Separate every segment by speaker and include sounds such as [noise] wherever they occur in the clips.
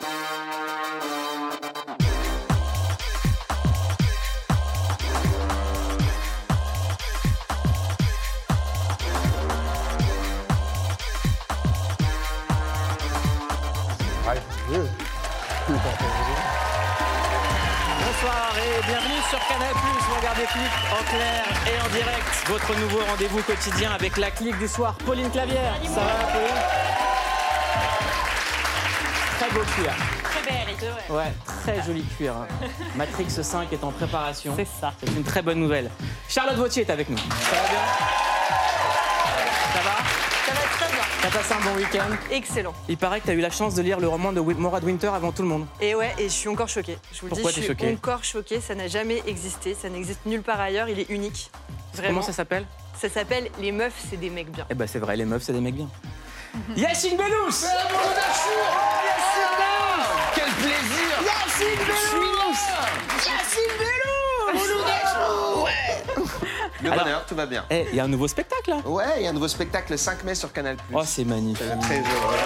Speaker 1: Bonsoir et bienvenue sur Canal+. Regardez Clic en clair et en direct. Votre nouveau rendez-vous quotidien avec la clique du soir. Pauline Clavière. Ça va, beau cuir.
Speaker 2: Très belle, ouais.
Speaker 1: Ouais, très joli cuir. hein. Matrix 5 est en préparation.
Speaker 2: C'est ça.
Speaker 1: C'est une très bonne nouvelle. Charlotte Vautier est avec nous. Ça va bien? Ça va?
Speaker 2: Ça va très bien.
Speaker 1: T'as passé un bon week-end?
Speaker 2: Excellent.
Speaker 1: Il paraît que t'as eu la chance de lire le roman de Morad Winter avant tout le monde.
Speaker 2: Et ouais, et je suis encore choquée. Je vous le
Speaker 1: Pourquoi
Speaker 2: dis, je suis
Speaker 1: choquée?
Speaker 2: encore choquée. Ça n'a jamais existé. Ça n'existe nulle part ailleurs. Il est unique. Vraiment.
Speaker 1: Comment ça s'appelle?
Speaker 2: Ça s'appelle Les meufs, c'est des mecs bien.
Speaker 1: Eh ben c'est vrai, les meufs, c'est des mecs bien. Yacine Bellous
Speaker 3: Quel plaisir Le
Speaker 1: Alors-
Speaker 3: bonheur, tout va bien.
Speaker 1: Eh, il y a un nouveau spectacle là
Speaker 3: Ouais, il y a un nouveau spectacle le 5 mai sur Canal+.
Speaker 1: Oh, c'est magnifique.
Speaker 3: Très heureux.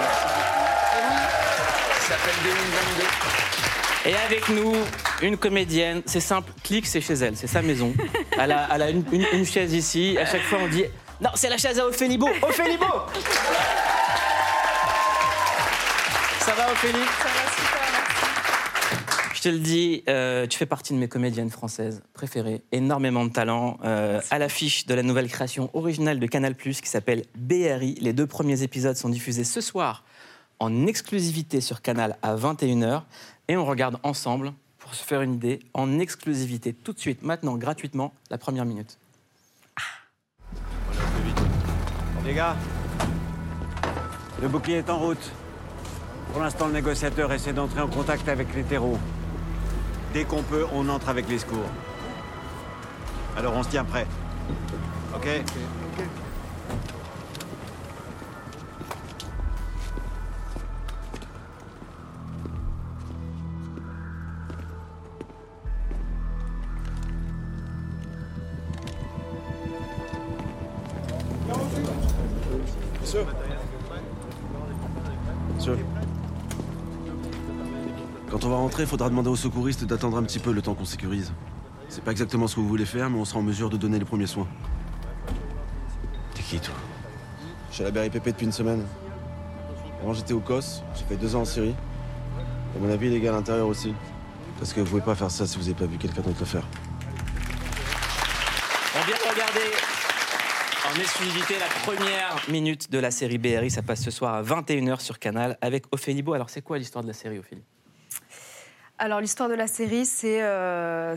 Speaker 3: Ça s'appelle 2022.
Speaker 1: Et avec nous, une comédienne, c'est simple, clique, c'est chez elle, c'est sa maison. Elle a, elle a une, une- une chaise ici, à chaque fois on dit Non, c'est la chaise à Ophélie Beau Ophélie Beau Ça va Ophélie?
Speaker 2: Ça va super,
Speaker 1: te le dis, euh, tu fais partie de mes comédiennes françaises préférées, énormément de talent. euh, à l'affiche de la nouvelle création originale de Canal+, qui s'appelle BRI. Les deux premiers épisodes sont diffusés ce soir en exclusivité sur Canal à 21h. Et on regarde ensemble, pour se faire une idée, en exclusivité, tout de suite, maintenant, gratuitement, la première minute.
Speaker 4: Les gars, le bouclier est en route. Pour l'instant, le négociateur essaie d'entrer en contact avec les terreaux. Dès qu'on peut, on entre avec les secours. Alors on se tient prêt. Ok
Speaker 5: Monsieur. Quand on va rentrer, il faudra demander aux secouristes d'attendre un petit peu le temps qu'on sécurise. C'est pas exactement ce que vous voulez faire, mais on sera en mesure de donner les premiers soins. T'es qui, toi? Je suis à la BRIPP depuis une semaine. Avant, j'étais au COS, j'ai fait deux ans en Syrie. À mon avis, les gars à l'intérieur aussi. Parce que vous pouvez pas faire ça si vous avez pas vu quelqu'un d'autre le faire.
Speaker 1: On vient de regarder en exclusivité la première minute de la série BRI. Ça passe ce soir à 21h sur Canal avec Ophélie Beau. Alors, c'est quoi l'histoire de la série, Ophélie?
Speaker 6: Alors l'histoire de la série, c'est euh,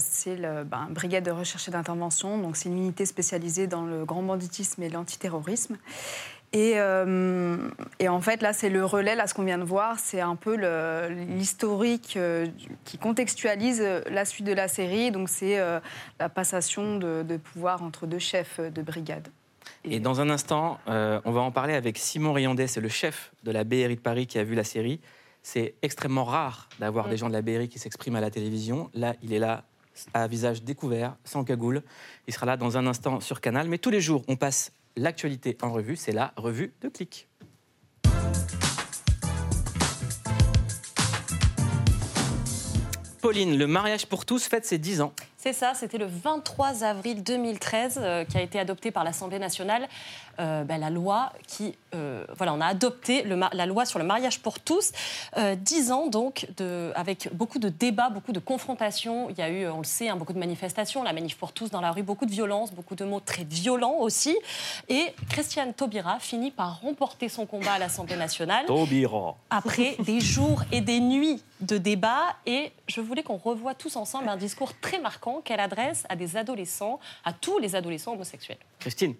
Speaker 6: ben, brigade de recherche et d'intervention. Donc c'est une unité spécialisée dans le grand banditisme et l'antiterrorisme. Et, euh, et en fait là, c'est le relais. Là, ce qu'on vient de voir, c'est un peu l'historique euh, qui contextualise euh, la suite de la série. Donc c'est la passation de, pouvoir entre deux chefs de brigade.
Speaker 1: Et dans un instant, on va en parler avec Simon Riandet, c'est le chef de la BRI de Paris qui a vu la série. C'est extrêmement rare d'avoir des gens de la BRI qui s'expriment à la télévision. Là, il est là à visage découvert, sans cagoule. Il sera là dans un instant sur Canal. Mais tous les jours, on passe l'actualité en revue. C'est la revue de Clic. Pauline, le mariage pour tous fête ses 10 ans.
Speaker 7: C'est ça, c'était le 23 avril 2013 euh, qui a été adopté par l'Assemblée nationale euh, ben, la loi qui, euh, voilà, on a adopté le la loi sur le mariage pour tous. Dix ans donc, de, avec beaucoup de débats, beaucoup de confrontations. Il y a eu, on le sait, hein, beaucoup de manifestations, la manif pour tous dans la rue, beaucoup de violence, beaucoup de mots très violents aussi. Et Christiane Taubira finit par remporter son combat à l'Assemblée nationale
Speaker 1: Taubira.
Speaker 7: après [laughs] des jours et des nuits de débat. Et je voulais qu'on revoie tous ensemble un discours très marquant qu'elle adresse à des adolescents, à tous les adolescents homosexuels.
Speaker 1: Christine.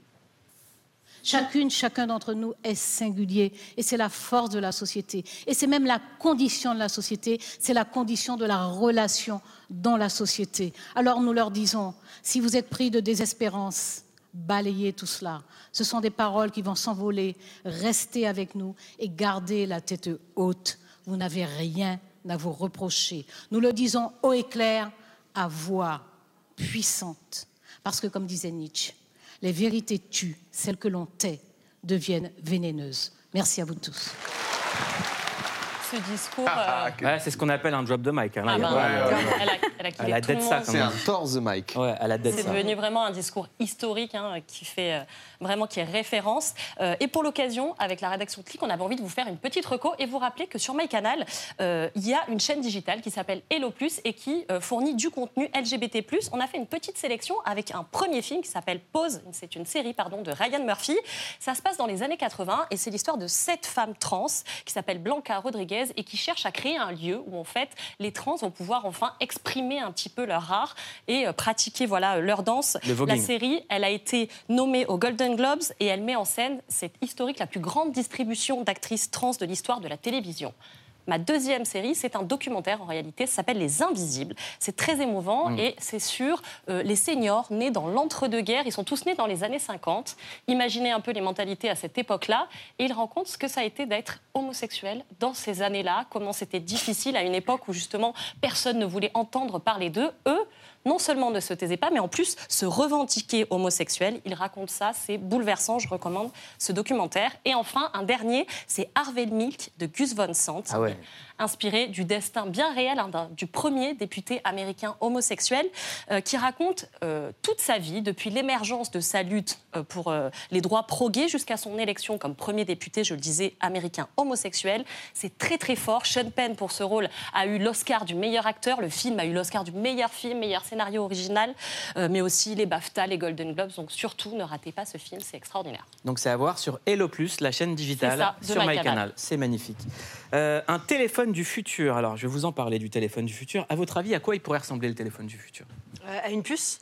Speaker 8: Chacune, chacun d'entre nous est singulier et c'est la force de la société. Et c'est même la condition de la société, c'est la condition de la relation dans la société. Alors nous leur disons, si vous êtes pris de désespérance, balayez tout cela. Ce sont des paroles qui vont s'envoler. Restez avec nous et gardez la tête haute. Vous n'avez rien à vous reprocher. Nous le disons haut et clair, à voix puissante. Parce que comme disait Nietzsche, les vérités tuent, celles que l'on tait deviennent vénéneuses. Merci à vous tous.
Speaker 7: ce discours.
Speaker 3: Ah,
Speaker 7: euh,
Speaker 1: Ouais, c'est ce qu'on appelle un drop de mic. hein. Là,
Speaker 7: ah
Speaker 1: a
Speaker 7: elle a, elle a killé
Speaker 1: Elle a
Speaker 7: tout
Speaker 1: ça,
Speaker 3: C'est un.
Speaker 1: Ouais, a dead
Speaker 7: C'est devenu vraiment un discours historique hein, qui fait euh, vraiment qui est référence. Euh, et pour l'occasion, avec la rédaction de Click, on avait envie de vous faire une petite reco et vous rappeler que sur MyCanal, euh, il y a une chaîne digitale qui s'appelle Hello Plus et qui euh, fournit du contenu LGBT+. On a fait une petite sélection avec un premier film qui s'appelle Pause. C'est une série pardon de Ryan Murphy. Ça se passe dans les années 80 et c'est l'histoire de sept femmes trans qui s'appellent Blanca Rodriguez et qui cherchent à créer un lieu où en fait les trans vont pouvoir enfin exprimer un petit peu leur art et euh, pratiquer voilà leur danse. La série, elle a été nommée aux Golden Globes et elle met en scène cette historique, la plus grande distribution d'actrices trans de l'histoire de la télévision. Ma deuxième série, c'est un documentaire en réalité, ça s'appelle Les Invisibles. C'est très émouvant
Speaker 1: Mm.
Speaker 7: et c'est sur euh, les seniors nés dans l'entre-deux-guerres. Ils sont tous nés dans les années 50. Imaginez un peu les mentalités à cette époque-là et ils rencontrent ce que ça a été d'être homosexuel dans ces années-là, comment c'était difficile à une époque où justement personne ne voulait entendre parler d'eux. Eux, non seulement ne se taisaient pas, mais en plus se revendiquaient homosexuels. Ils racontent ça, c'est bouleversant, je recommande ce documentaire. Et enfin, un dernier, c'est Harvey Milk de Gus Von Sant,
Speaker 1: Ah ouais.
Speaker 7: Inspiré du destin bien réel hein, du premier député américain homosexuel, euh, qui raconte euh, toute sa vie, depuis l'émergence de sa lutte euh, pour les droits pro-gays jusqu'à son élection comme premier député, je le disais, américain homosexuel. C'est très très fort. Sean Penn, pour ce rôle, a eu l'Oscar du meilleur acteur. Le film a eu l'Oscar du meilleur film, meilleur scénario original, mais aussi les BAFTA, les Golden Globes. Donc surtout, ne ratez pas ce film, c'est extraordinaire.
Speaker 1: Donc c'est à voir sur Hello Plus, la chaîne digitale
Speaker 7: ça,
Speaker 1: sur
Speaker 7: MyCanal.
Speaker 1: MyCanal. C'est magnifique. Un téléphone du futur. Alors je vais vous en parler du téléphone du futur. À votre avis, à quoi il pourrait ressembler le téléphone du futur?
Speaker 2: Euh, à une puce?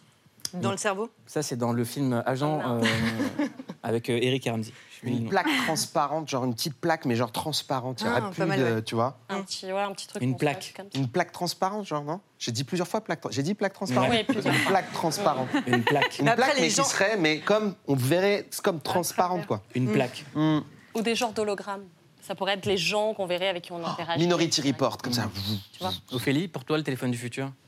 Speaker 2: Dans le cerveau?
Speaker 1: Ça c'est dans le film Agent
Speaker 7: Oh
Speaker 1: euh, avec euh, Eric Ramsey.
Speaker 3: Une plaque transparente, genre une petite plaque, mais genre transparente. Il n'y
Speaker 2: Ah,
Speaker 3: aurait
Speaker 2: pas
Speaker 3: plus
Speaker 2: mal,
Speaker 3: de.
Speaker 2: ouais.
Speaker 3: Tu vois
Speaker 7: Un petit, ouais, un petit truc.
Speaker 1: Une plaque.
Speaker 7: comme.
Speaker 3: Une plaque transparente, genre, non? J'ai dit plusieurs fois plaque. J'ai dit plaque transparente
Speaker 7: Oui, plusieurs
Speaker 3: Une plaque transparente.
Speaker 1: Une plaque.
Speaker 3: Une
Speaker 2: Après,
Speaker 3: plaque, mais
Speaker 2: gens-
Speaker 3: qui serait, mais comme on verrait, c'est comme transparente, quoi.
Speaker 1: Une plaque.
Speaker 3: Hmm.
Speaker 7: Ou des genres d'hologrammes. Ça pourrait être les gens qu'on verrait avec qui on interagit.
Speaker 3: Minority Report, comme ça.
Speaker 7: Tu vois
Speaker 1: Ophélie, pour toi le téléphone du futur?
Speaker 6: Ah,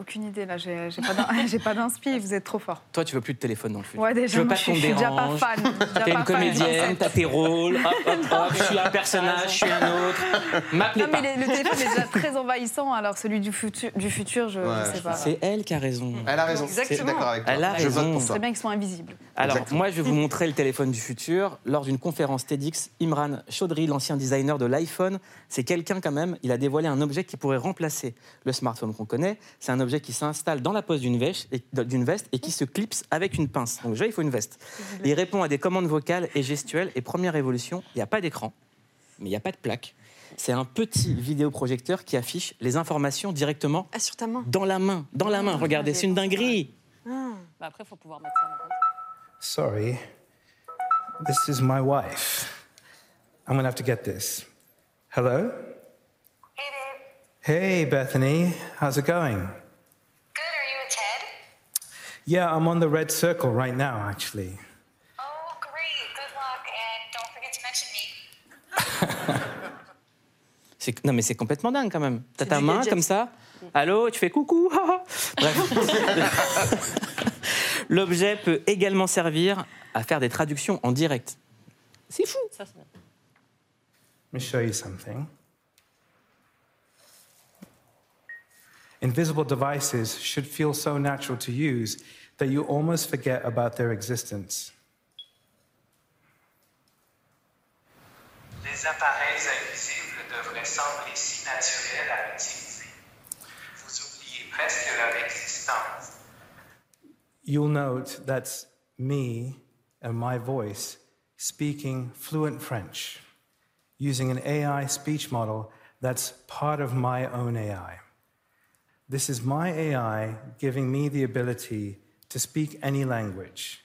Speaker 6: aucune idée, là, [laughs] j'ai pas d'inspi, vous êtes trop fort.
Speaker 1: Toi tu veux plus de téléphone dans le futur.
Speaker 6: Ouais, déjà,
Speaker 1: tu veux
Speaker 6: moi,
Speaker 1: pas
Speaker 6: je
Speaker 1: qu'on
Speaker 6: suis, je suis déjà pas
Speaker 1: dérange.
Speaker 6: fan.
Speaker 1: T'es une comédienne, t'as tes rôles, hop, hop, [laughs] hop, je suis un personnage, je suis un autre. M'appelez
Speaker 6: Non,
Speaker 1: pas.
Speaker 6: mais le, le téléphone est déjà très envahissant, alors celui du futur, du futur je, je
Speaker 3: Ouais,
Speaker 6: sais pas.
Speaker 1: C'est elle qui a raison.
Speaker 3: Elle a raison. Je suis
Speaker 2: Exactement.
Speaker 3: d'accord avec toi.
Speaker 1: Elle a
Speaker 3: Je
Speaker 1: raison.
Speaker 6: C'est bien qu'ils soient invisibles.
Speaker 1: Alors,
Speaker 3: Exactement.
Speaker 1: moi, je vais vous montrer le téléphone du futur. Lors d'une conférence TEDx, Imran Chaudhry, l'ancien designer de l'iPhone, c'est quelqu'un quand même, il a dévoilé un objet qui pourrait remplacer le smartphone qu'on connaît. C'est un objet qui s'installe dans la poche d'une veste, et, d'une veste et qui se clipse avec une pince. Donc déjà, il faut une veste. Il répond à des commandes vocales et gestuelles. Et première évolution, il n'y a pas d'écran, mais il n'y a pas de plaque. C'est un petit vidéoprojecteur qui affiche les informations directement
Speaker 2: Ah, sur ta main.
Speaker 1: dans la main. Dans la main, regardez, c'est une dinguerie.
Speaker 7: Bah après, il faut pouvoir mettre ça dans
Speaker 9: Sorry. This is my wife. I'm gonna have to get this. Hello? Hey, Bethany. How's it going?
Speaker 10: Good. Are you with Ted?
Speaker 9: Yeah, I'm on the red circle right now, actually.
Speaker 10: Oh, great. Good luck, and don't forget to mention me. [laughs]
Speaker 1: Non, mais c'est complètement dingue quand même. T'as ta main comme ça. Allô, tu fais coucou. [laughs] Bref. [laughs] L'objet peut également servir à faire des traductions en direct. C'est fou.
Speaker 7: Ça.
Speaker 9: Let me show you something. Invisible devices should feel so natural to use that you almost forget about their existence.
Speaker 11: Les appareils invisibles devraient sembler si naturels à utiliser. Vous oubliez presque leur existence.
Speaker 9: You'll note that's me and my voice speaking fluent French using an AI speech model that's part of my own AI. This is my AI giving me the ability to speak any language.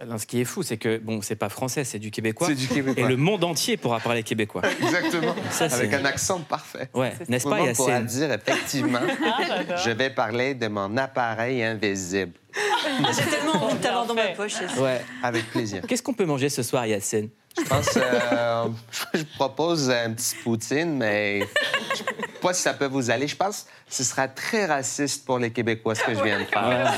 Speaker 1: Alors, ce qui est fou, c'est que bon, c'est pas français, c'est du québécois.
Speaker 3: C'est du québécois.
Speaker 1: Et le monde entier pourra parler québécois.
Speaker 3: Exactement. [laughs]
Speaker 1: Ça, c'est-
Speaker 3: Avec un accent parfait.
Speaker 1: Ouais, n'est-ce pas,
Speaker 3: moment pourra dire effectivement, [laughs] je vais parler de mon appareil invisible.
Speaker 2: J'ai tellement envie de t'avoir dans ma poche.
Speaker 1: Ouais.
Speaker 3: Avec plaisir.
Speaker 1: Qu'est-ce qu'on peut manger ce soir, Yacine?
Speaker 3: Je pense, euh, [laughs] je propose un petit poutine, mais pas si ça peut vous aller. Je pense que ce sera très raciste pour les Québécois ce que je viens de faire.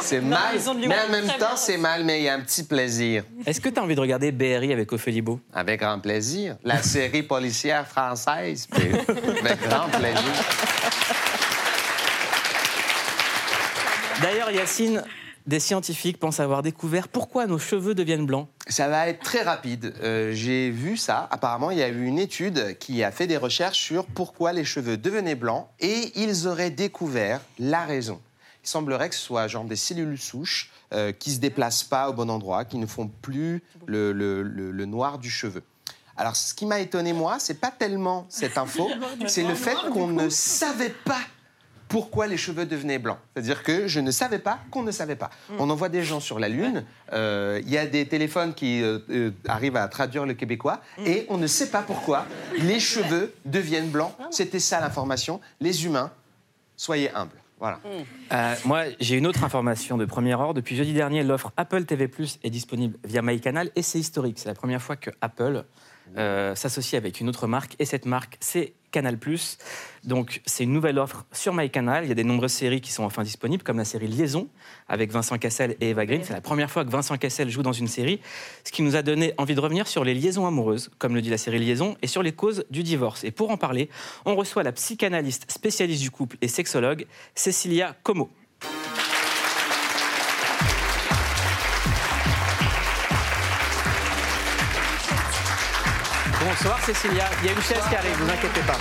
Speaker 3: C'est mal, mais en même temps, c'est mal, mais il y a un petit plaisir.
Speaker 1: Est-ce que tu as envie de regarder BRI avec Ophélie Beau?
Speaker 3: Avec grand plaisir. La série policière française, avec grand plaisir.
Speaker 1: D'ailleurs, Yacine, des scientifiques pensent avoir découvert pourquoi nos cheveux deviennent blancs.
Speaker 3: Ça va être très rapide. Euh, J'ai vu ça. Apparemment, il y a eu une étude qui a fait des recherches sur pourquoi les cheveux devenaient blancs et ils auraient découvert la raison. Il semblerait que ce soit genre des cellules souches euh, qui ne se déplacent pas au bon endroit, qui ne font plus le, le- le- le noir du cheveu. Alors, ce qui m'a étonné, moi, c'est pas tellement cette info, [laughs] c'est le fait qu'on ne savait pas pourquoi les cheveux devenaient blancs. C'est-à-dire que je ne savais pas qu'on ne savait pas. On envoie des gens sur la Lune, euh, il y a des téléphones qui euh, euh, arrivent à traduire le québécois, et on ne sait pas pourquoi les [laughs] cheveux deviennent blancs. C'était ça l'information. Les humains, soyez humbles. Voilà.
Speaker 1: Euh, moi, j'ai une autre information de premier ordre. Depuis jeudi dernier, l'offre Apple TV Plus est disponible via MyCanal et c'est historique. C'est la première fois que Apple euh, s'associe avec une autre marque et cette marque, c'est Canal Plus. Donc, c'est une nouvelle offre sur MyCanal. Il y a des nombreuses séries qui sont enfin disponibles, comme la série Liaison avec Vincent Cassel et Eva Green. C'est la première fois que Vincent Cassel joue dans une série, ce qui nous a donné envie de revenir sur les liaisons amoureuses, comme le dit la série Liaison, et sur les causes du divorce. Et pour en parler, on reçoit la psychanalyste spécialiste du couple et sexologue, Cécilia Como. Bonsoir Cécilia, il y a une chaise qui arrive, ne vous inquiétez pas.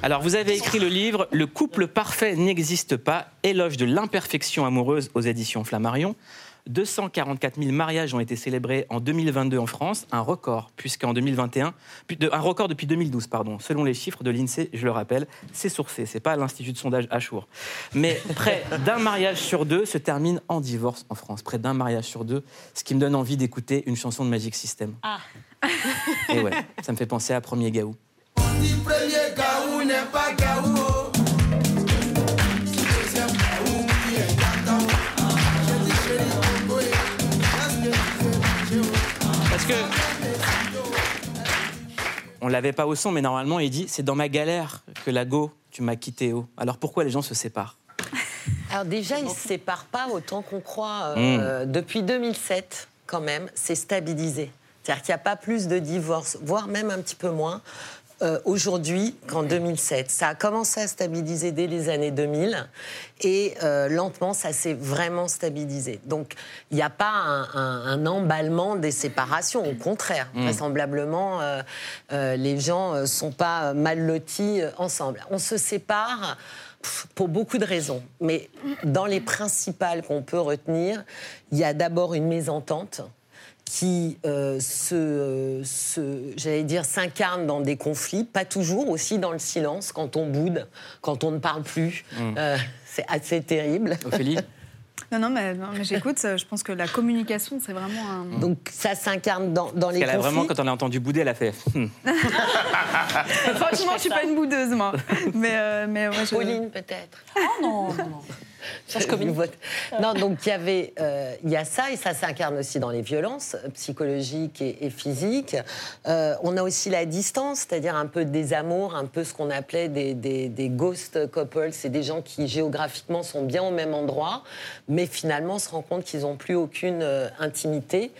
Speaker 1: Alors, vous avez écrit le livre Le couple parfait n'existe pas, éloge de l'imperfection amoureuse aux éditions Flammarion. 244 000 mariages ont été célébrés en 2022 en France, un record, puisqu'en 2021, puis de- un record depuis 2012, pardon. Selon les chiffres de l'INSEE, je le rappelle, c'est sourcé, c'est pas l'Institut de sondage Achour. Mais [laughs] près d'un mariage sur deux se termine en divorce en France. Près d'un mariage sur deux, ce qui me donne envie d'écouter une chanson de Magic System.
Speaker 7: Ah.
Speaker 1: Et ouais, ça me fait penser à Premier Gaou.
Speaker 12: Premier Gaou n'est pas Gaou. Que.
Speaker 1: On l'avait pas au son, mais normalement, il dit c'est dans ma galère que la go, tu m'as quitté. Oh. Alors pourquoi les gens se séparent?
Speaker 13: Alors déjà, ils ne se séparent pas autant qu'on croit. Euh, Depuis 2007, quand même, c'est stabilisé. C'est-à-dire qu'il n'y a pas plus de divorces, voire même un petit peu moins. Euh, Aujourd'hui qu'en 2007. Ça a commencé à stabiliser dès les années 2000 et euh, lentement ça s'est vraiment stabilisé. Donc il n'y a pas un, un- un emballement des séparations, au contraire.
Speaker 14: Mm.
Speaker 13: Vraisemblablement, euh, les gens ne sont pas mal lotis ensemble. On se sépare pour beaucoup de raisons. Mais dans les principales qu'on peut retenir, il y a d'abord une mésentente qui euh, se, euh, se- j'allais dire, s'incarne dans des conflits, pas toujours, aussi dans le silence, quand on boude, quand on ne parle plus.
Speaker 1: Mm.
Speaker 13: Euh, c'est assez terrible.
Speaker 1: Ophélie [laughs]
Speaker 6: Non, non, mais, j'écoute. Je pense que la communication, c'est vraiment un.
Speaker 13: Donc ça s'incarne dans, dans les
Speaker 1: qu'elle a
Speaker 13: conflits.
Speaker 1: vraiment, quand on l'a entendu bouder, elle a fait. Hmm. [laughs]
Speaker 6: Franchement, je suis pas une boudeuse, moi. [laughs] Mais, euh, mais ouais, je-
Speaker 13: Pauline, peut-être.
Speaker 7: Oh non, non, non.
Speaker 13: Non, donc il y avait, euh, y a ça et ça s'incarne aussi dans les violences euh, psychologiques et, physiques. Euh, on a aussi la distance, c'est-à-dire un peu des amours, un peu ce qu'on appelait des, ghost couples, c'est des gens qui géographiquement sont bien au même endroit, mais finalement se rendent compte qu'ils n'ont plus aucune intimité.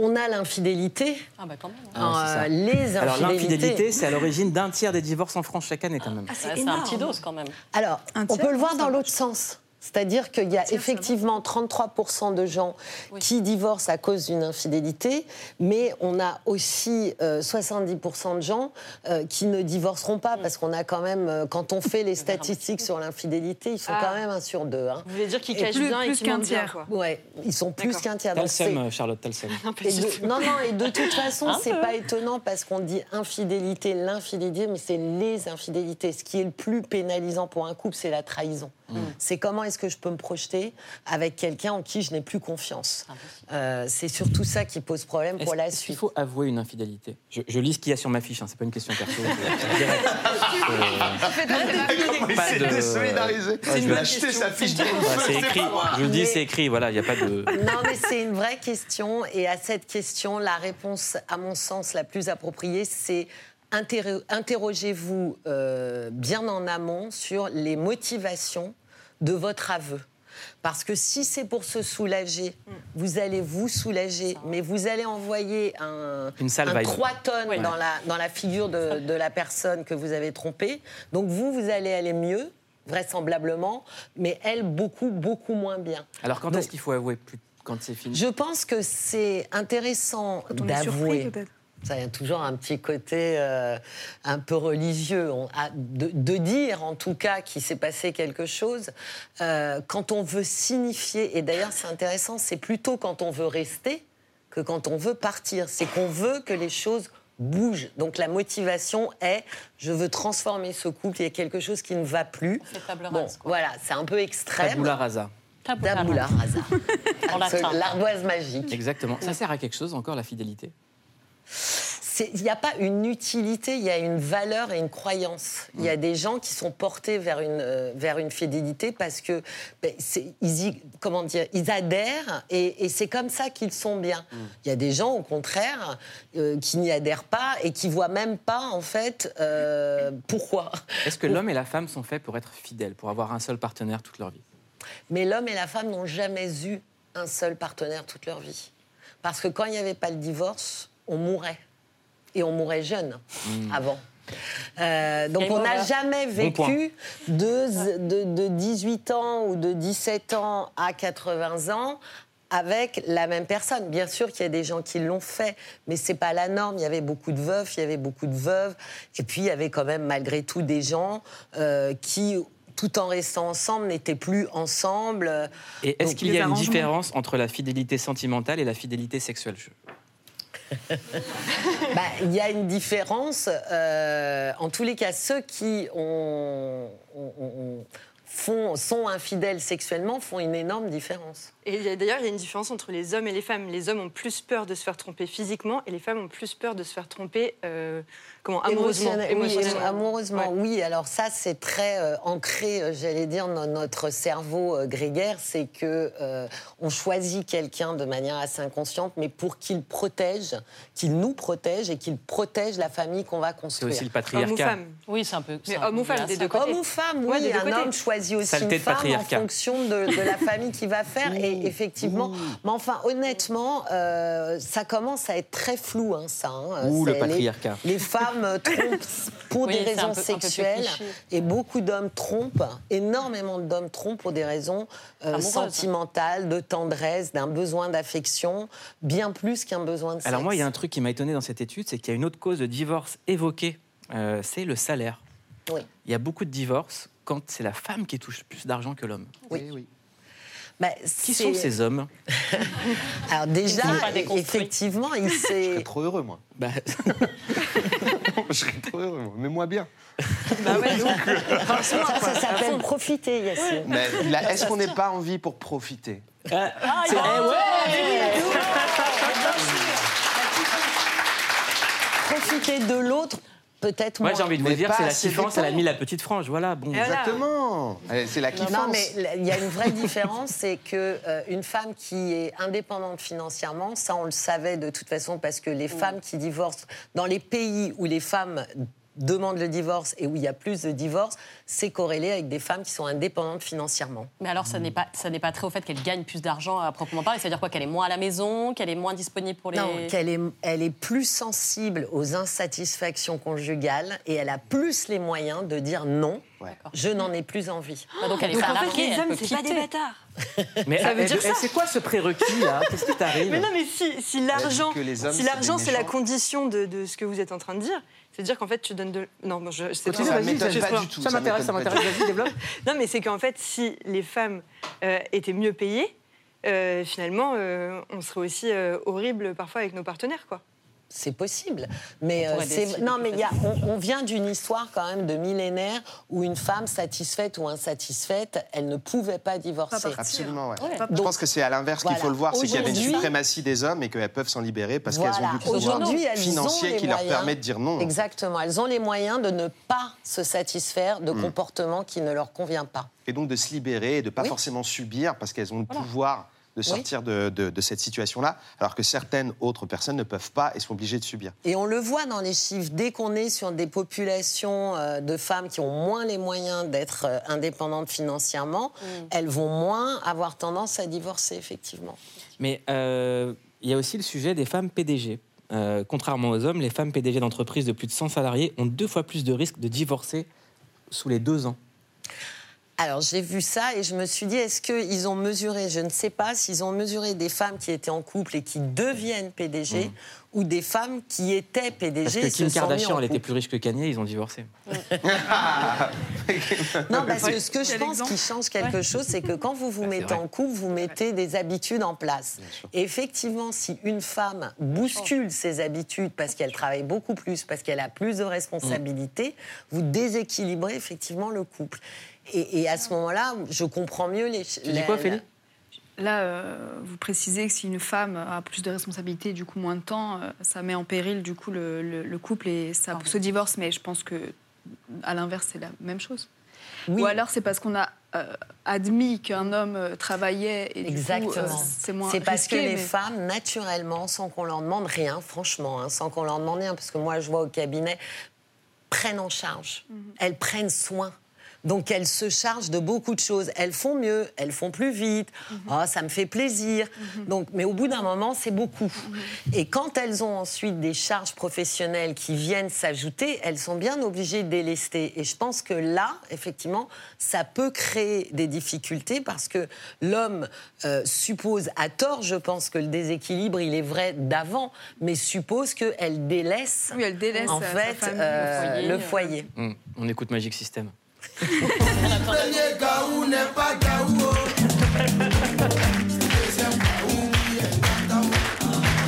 Speaker 13: On a l'infidélité.
Speaker 7: Ah bah quand même.
Speaker 1: Ah, c'est ça.
Speaker 13: Euh, les
Speaker 1: Alors
Speaker 13: infidélités.
Speaker 1: l'infidélité, c'est à l'origine d'un tiers des divorces en France chaque année quand même.
Speaker 7: Ouais, c'est un petit dos quand même.
Speaker 13: Alors,
Speaker 6: Un
Speaker 13: on peut le voir dans l'autre sens. C'est-à-dire qu'il y a effectivement 33% de gens qui divorcent à cause d'une infidélité, mais on a aussi euh, 70% de gens euh, qui ne divorceront pas, parce qu'on a quand même, euh, quand on fait [laughs] les statistiques sur l'infidélité, ils sont
Speaker 2: Ah.
Speaker 13: quand même un sur deux. hein.
Speaker 2: Vous voulez dire qu'ils
Speaker 13: Et
Speaker 2: cachent
Speaker 13: plus-
Speaker 2: bien
Speaker 13: qu'un
Speaker 2: bien,
Speaker 13: tiers.
Speaker 2: quoi.
Speaker 13: Ouais, ils sont plus qu'un tiers.
Speaker 1: Seum, Charlotte, [laughs]
Speaker 13: de- non, non, et de toute façon, c'est pas étonnant parce qu'on dit infidélité, l'infidélité, mais c'est les infidélités. Ce qui est le plus pénalisant pour un couple, c'est la trahison. C'est comment est-ce que je peux me projeter avec quelqu'un en qui je n'ai plus confiance? Euh, c'est surtout ça qui pose problème pour la suite.
Speaker 1: faut avouer une infidélité? Je, je lis ce qu'il y a sur ma fiche, hein, c'est pas une question perso. [laughs] c'est direct.
Speaker 3: Comment il
Speaker 1: Pas
Speaker 3: s'est
Speaker 1: de-
Speaker 3: désolidarisé
Speaker 1: Ouais,
Speaker 3: Il
Speaker 1: je
Speaker 3: a
Speaker 1: vais-
Speaker 3: acheté sa fiche
Speaker 1: c'est écrit, je vous dis, c'est écrit, voilà, il n'y a pas de.
Speaker 13: Non, mais c'est une vraie question. Et à cette question, la réponse, à mon sens, la plus appropriée, c'est interro- interrogez-vous euh, bien en amont sur les motivations de votre aveu. Parce que si c'est pour se soulager, vous allez vous soulager, mais vous allez envoyer un,
Speaker 1: Une
Speaker 13: un
Speaker 1: vibe.
Speaker 13: 3 tonnes
Speaker 1: Oui.
Speaker 13: dans, la, dans la figure de, de la personne que vous avez trompée. Donc vous, vous allez aller mieux, vraisemblablement, mais elle, beaucoup, beaucoup moins bien.
Speaker 1: Alors quand est-ce qu'il faut avouer plus quand c'est fini?
Speaker 13: Je pense que c'est intéressant
Speaker 6: Quand on est surpris,
Speaker 13: d'avouer. Ça a toujours un petit côté euh, un peu religieux, On a- de, de dire en tout cas qu'il s'est passé quelque chose. euh, quand on veut signifier, et d'ailleurs c'est intéressant, c'est plutôt quand on veut rester que quand on veut partir. C'est qu'on veut que les choses bougent. Donc la motivation est, je veux transformer ce couple, il y a quelque chose qui ne va plus.
Speaker 7: C'est table
Speaker 13: Bon, voilà, c'est un peu extrême.
Speaker 1: Tabula rasa.
Speaker 7: Tabula
Speaker 13: rasa. [laughs] L'ardoise magique.
Speaker 1: Exactement. Ça sert à quelque chose encore la fidélité?
Speaker 13: Il n'y a pas une utilité, il y a une valeur et une croyance. Il y a des gens qui sont portés vers une, euh, vers une fidélité parce que ben, ils, y- comment dire, ils adhèrent et, et c'est comme ça qu'ils sont bien. Il y a des gens, au contraire, euh, qui n'y adhèrent pas et qui voient même pas, en fait, euh, pourquoi.
Speaker 1: Est-ce que l'homme et la femme sont faits pour être fidèles, pour avoir un seul partenaire toute leur vie?
Speaker 13: Mais l'homme et la femme n'ont jamais eu un seul partenaire toute leur vie. Parce que quand il n'y avait pas le divorce, on mourait. Et on mourait jeune avant. Euh, donc
Speaker 7: Et
Speaker 13: on n'a
Speaker 7: voilà.
Speaker 13: jamais
Speaker 1: Bon
Speaker 13: vécu de, de, de 18 ans ou de 17 ans à 80 ans avec la même personne. Bien sûr qu'il y a des gens qui l'ont fait, mais c'est pas la norme. Il y avait beaucoup de veufs, il y avait beaucoup de veuves, et puis il y avait quand même malgré tout des gens euh, qui, tout en restant ensemble, n'étaient plus ensemble.
Speaker 1: Et est-ce qu'il y a une différence entre la fidélité sentimentale et la fidélité sexuelle? [laughs]
Speaker 13: Bah, Il y a une différence. euh, en tous les cas, ceux qui ont- font, sont infidèles sexuellement font une énorme différence.
Speaker 2: Et d'ailleurs, il y a une différence entre les hommes et les femmes. Les hommes ont plus peur de se faire tromper physiquement et les femmes ont plus peur de se faire tromper euh, comment, amoureusement.
Speaker 13: Émotionnel- oui, amoureusement,
Speaker 2: Ouais.
Speaker 13: oui. Alors ça, c'est très euh, ancré, euh, j'allais dire, dans notre cerveau euh, grégaire. C'est que euh, on choisit quelqu'un de manière assez inconsciente, mais pour qu'il protège, qu'il nous protège et qu'il protège la famille qu'on va
Speaker 1: C'est
Speaker 13: construire.
Speaker 1: aussi le
Speaker 2: Homme ou
Speaker 1: patriarcat.
Speaker 2: femme.
Speaker 7: Oui, c'est un peu. c'est
Speaker 2: Mais homme ou femme, des deux côtés.
Speaker 13: Homme ou femme,
Speaker 2: Ouais,
Speaker 13: oui,
Speaker 2: deux
Speaker 13: un
Speaker 2: côtés.
Speaker 13: homme choisit aussi
Speaker 1: Saleté
Speaker 13: une femme en fonction de, de la famille qu'il va faire. [laughs] Et effectivement, mais enfin, honnêtement, euh, ça commence à être très flou, hein, ça. hein.
Speaker 1: Ouh, le
Speaker 13: les-
Speaker 1: patriarcat.
Speaker 13: Les, femmes [laughs] trompent pour
Speaker 7: Oui,
Speaker 13: des raisons
Speaker 7: peu-
Speaker 13: sexuelles, et beaucoup d'hommes trompent, énormément d'hommes trompent pour des raisons euh, sentimentales, de tendresse, d'un besoin d'affection, bien plus qu'un besoin de sexe.
Speaker 1: Alors moi, il y a un truc qui m'a étonné dans cette étude, c'est qu'il y a une autre cause de divorce évoquée, euh, c'est le salaire.
Speaker 13: Oui.
Speaker 1: Il y a beaucoup de divorces quand c'est la femme qui touche plus d'argent que l'homme.
Speaker 13: Oui.
Speaker 3: oui.
Speaker 13: Bah,
Speaker 1: Qui sont ces hommes [laughs]
Speaker 13: Alors déjà, effectivement, il
Speaker 3: Je
Speaker 13: s'est...
Speaker 3: serais trop heureux, moi.
Speaker 1: Bah, [laughs]
Speaker 3: Je serais trop heureux, moi. Mais moi bien. [laughs]
Speaker 13: Ça, ça s'appelle profiter, Yacine.
Speaker 3: Mais là, est-ce qu'on n'est pas en vie pour profiter?
Speaker 1: Ah, ouais
Speaker 13: Profiter de l'autre, peut-être
Speaker 1: Moi, j'ai envie de vous
Speaker 3: Mais
Speaker 1: dire, c'est la différence, elle a mis la petite frange. Voilà, bon.
Speaker 2: Voilà.
Speaker 3: Exactement. C'est la kiffance.
Speaker 13: Non, mais il y a une vraie [laughs] différence, c'est que euh, une femme qui est indépendante financièrement, ça on le savait de toute façon parce que les femmes qui divorcent dans les pays où les femmes demandent le divorce et où il y a plus de divorces, c'est corrélé avec des femmes qui sont indépendantes financièrement.
Speaker 7: Mais alors, ça n'est pas, ça n'est pas très au fait qu'elle gagne plus d'argent à proprement parler. C'est-à-dire quoi Qu'elle est moins à la maison, qu'elle est moins disponible pour les.
Speaker 13: Non, qu'elle est, elle est plus sensible aux insatisfactions conjugales et elle a plus les moyens de dire non, je n'en ai plus envie.
Speaker 7: Ah, donc elle est
Speaker 2: Donc en
Speaker 7: salariée,
Speaker 2: fait, les hommes, c'est pas des bâtards.
Speaker 1: Mais
Speaker 2: Ça veut dire ça.
Speaker 1: c'est quoi ce prérequis là? Qu'est-ce qui t'arrive?
Speaker 2: Mais non, mais si, si l'argent, si
Speaker 3: c'est
Speaker 2: l'argent, c'est la condition de, de ce que vous êtes en train de dire, c'est-à-dire qu'en fait, tu donnes de. Non, bon, je, c'est
Speaker 3: Continue,
Speaker 2: je-
Speaker 3: pas
Speaker 2: je-
Speaker 3: du tout,
Speaker 1: Ça m'intéresse, ça m'intéresse. Vas-y, développe. [laughs]
Speaker 2: Non, mais c'est qu'en fait, si les femmes euh, étaient mieux payées, euh, finalement, euh, on serait aussi euh, horrible parfois avec nos partenaires, quoi.
Speaker 13: C'est possible. Mais
Speaker 7: On
Speaker 13: euh, c'est- non, mais il y a, on, on vient d'une histoire quand même de millénaires où une femme satisfaite ou insatisfaite, elle ne pouvait pas divorcer.
Speaker 3: Absolument, ouais.
Speaker 13: Ouais.
Speaker 3: Je pense que c'est à l'inverse qu'il faut le voir, c'est qu'il y avait une suprématie des hommes et qu'elles peuvent s'en libérer parce qu'elles ont du pouvoir
Speaker 13: Aujourd'hui, elles ont
Speaker 3: financier qui leur permet de dire non.
Speaker 13: Exactement. Elles ont les moyens de ne pas se satisfaire de
Speaker 3: Mm.
Speaker 13: comportements qui ne leur conviennent pas.
Speaker 3: Et donc de se libérer et de pas
Speaker 13: Oui.
Speaker 3: forcément subir parce qu'elles ont le
Speaker 13: Voilà.
Speaker 3: pouvoir de
Speaker 13: Oui.
Speaker 3: sortir de, de- de cette situation-là, alors que certaines autres personnes ne peuvent pas et sont obligées de subir.
Speaker 13: Et on le voit dans les chiffres, dès qu'on est sur des populations euh, de femmes qui ont moins les moyens d'être euh, indépendantes financièrement, elles vont moins avoir tendance à divorcer, effectivement.
Speaker 1: Mais euh, il y a aussi le sujet des femmes PDG. Euh, contrairement aux hommes, les femmes PDG d'entreprises de plus de 100 salariés ont deux fois plus de risques de divorcer sous les deux ans.
Speaker 13: Alors j'ai vu ça et je me suis dit, est-ce qu'ils ont mesuré, je ne sais pas, s'ils ont mesuré des femmes qui étaient en couple et qui deviennent PDG ou des femmes qui étaient PDG
Speaker 1: Parce que Kim Kardashian, elle était plus riche que Kanye, ils ont divorcé.
Speaker 13: Non, parce que ce que je pense qui change quelque chose, c'est que quand vous vous [laughs] mettez
Speaker 1: vrai.
Speaker 13: en couple, vous mettez des habitudes en place. Et effectivement, si une femme bouscule ses habitudes parce qu'elle travaille beaucoup plus, parce qu'elle a plus de responsabilités, vous déséquilibrez effectivement le couple. Et, et à ce moment-là, je comprends mieux les.
Speaker 1: Tu dis quoi, Ophélie
Speaker 6: Là, euh, vous précisez que si une femme a plus de responsabilités, du coup moins de temps, euh, ça met en péril du coup le, le- le couple et ça pousse au divorce. Mais je pense que à l'inverse, c'est la même chose. Ou alors c'est parce qu'on a euh, admis qu'un homme euh, travaillait et du coup, euh,
Speaker 13: Exactement.
Speaker 6: c'est moins
Speaker 13: C'est parce que les femmes, naturellement, sans qu'on leur demande rien, franchement, hein, sans qu'on leur demande rien, parce que moi, je vois au cabinet, prennent en charge.
Speaker 6: Mhm.
Speaker 13: Elles prennent soin. Donc elles se chargent de beaucoup de choses. Elles font mieux, elles font plus vite.
Speaker 6: Mhm.
Speaker 13: Oh, ça me fait plaisir. Donc, mais au bout d'un moment, c'est beaucoup.
Speaker 6: Mhm.
Speaker 13: Et quand elles ont ensuite des charges professionnelles qui viennent s'ajouter, elles sont bien obligées de délester. Et je pense que là, effectivement, ça peut créer des difficultés parce que l'homme euh, suppose, à tort, je pense que le déséquilibre, il est vrai d'avant, mais suppose qu'elle délaisse,
Speaker 6: Oui, elle délaisse
Speaker 13: en
Speaker 6: sa
Speaker 13: fait
Speaker 6: famille,
Speaker 13: euh,
Speaker 6: le
Speaker 13: le
Speaker 6: foyer.
Speaker 13: foyer.
Speaker 1: Hum, On écoute Magic System.
Speaker 12: Premier gaou n'est pas gaou.